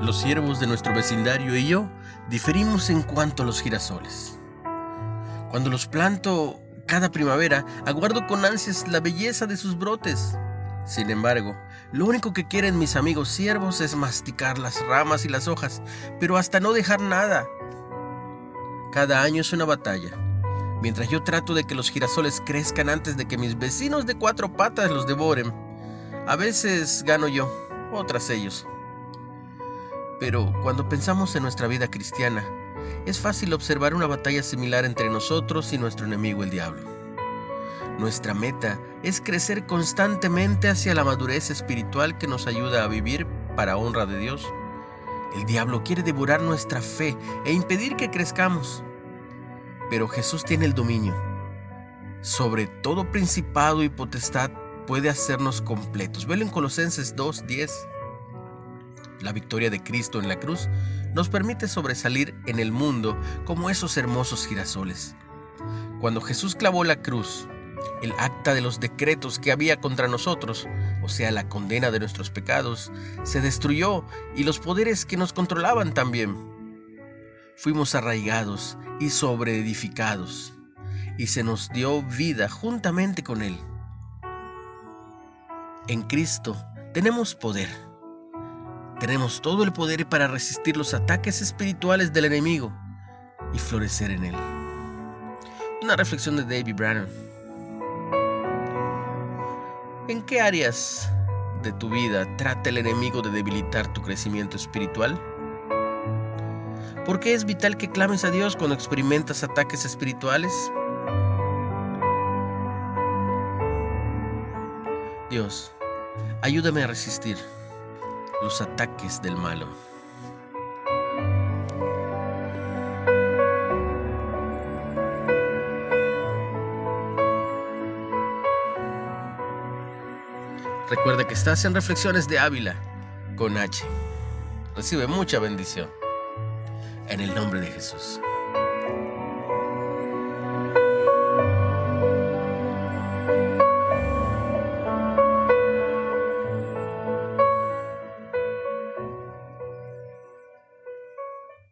Los siervos de nuestro vecindario y yo diferimos en cuanto a los girasoles. Cuando los planto cada primavera, aguardo con ansias la belleza de sus brotes. Sin embargo, lo único que quieren mis amigos siervos es masticar las ramas y las hojas, pero hasta no dejar nada. Cada año es una batalla. Mientras yo trato de que los girasoles crezcan antes de que mis vecinos de cuatro patas los devoren, a veces gano yo, otras ellos. Pero cuando pensamos en nuestra vida cristiana, es fácil observar una batalla similar entre nosotros y nuestro enemigo el diablo. Nuestra meta es crecer constantemente hacia la madurez espiritual que nos ayuda a vivir para honra de Dios. El diablo quiere devorar nuestra fe e impedir que crezcamos. Pero Jesús tiene el dominio. Sobre todo principado y potestad puede hacernos completos. Velo en Colosenses 2.10. La victoria de Cristo en la cruz nos permite sobresalir en el mundo como esos hermosos girasoles. Cuando Jesús clavó la cruz, el acta de los decretos que había contra nosotros, o sea, la condena de nuestros pecados, se destruyó y los poderes que nos controlaban también. Fuimos arraigados y sobreedificados, y se nos dio vida juntamente con Él. En Cristo tenemos poder tenemos todo el poder para resistir los ataques espirituales del enemigo y florecer en él. Una reflexión de David Brannan. ¿En qué áreas de tu vida trata el enemigo de debilitar tu crecimiento espiritual? ¿Por qué es vital que clames a Dios cuando experimentas ataques espirituales? Dios, ayúdame a resistir los ataques del malo. Recuerda que estás en Reflexiones de Ávila con H. Recibe mucha bendición. En el nombre de Jesús.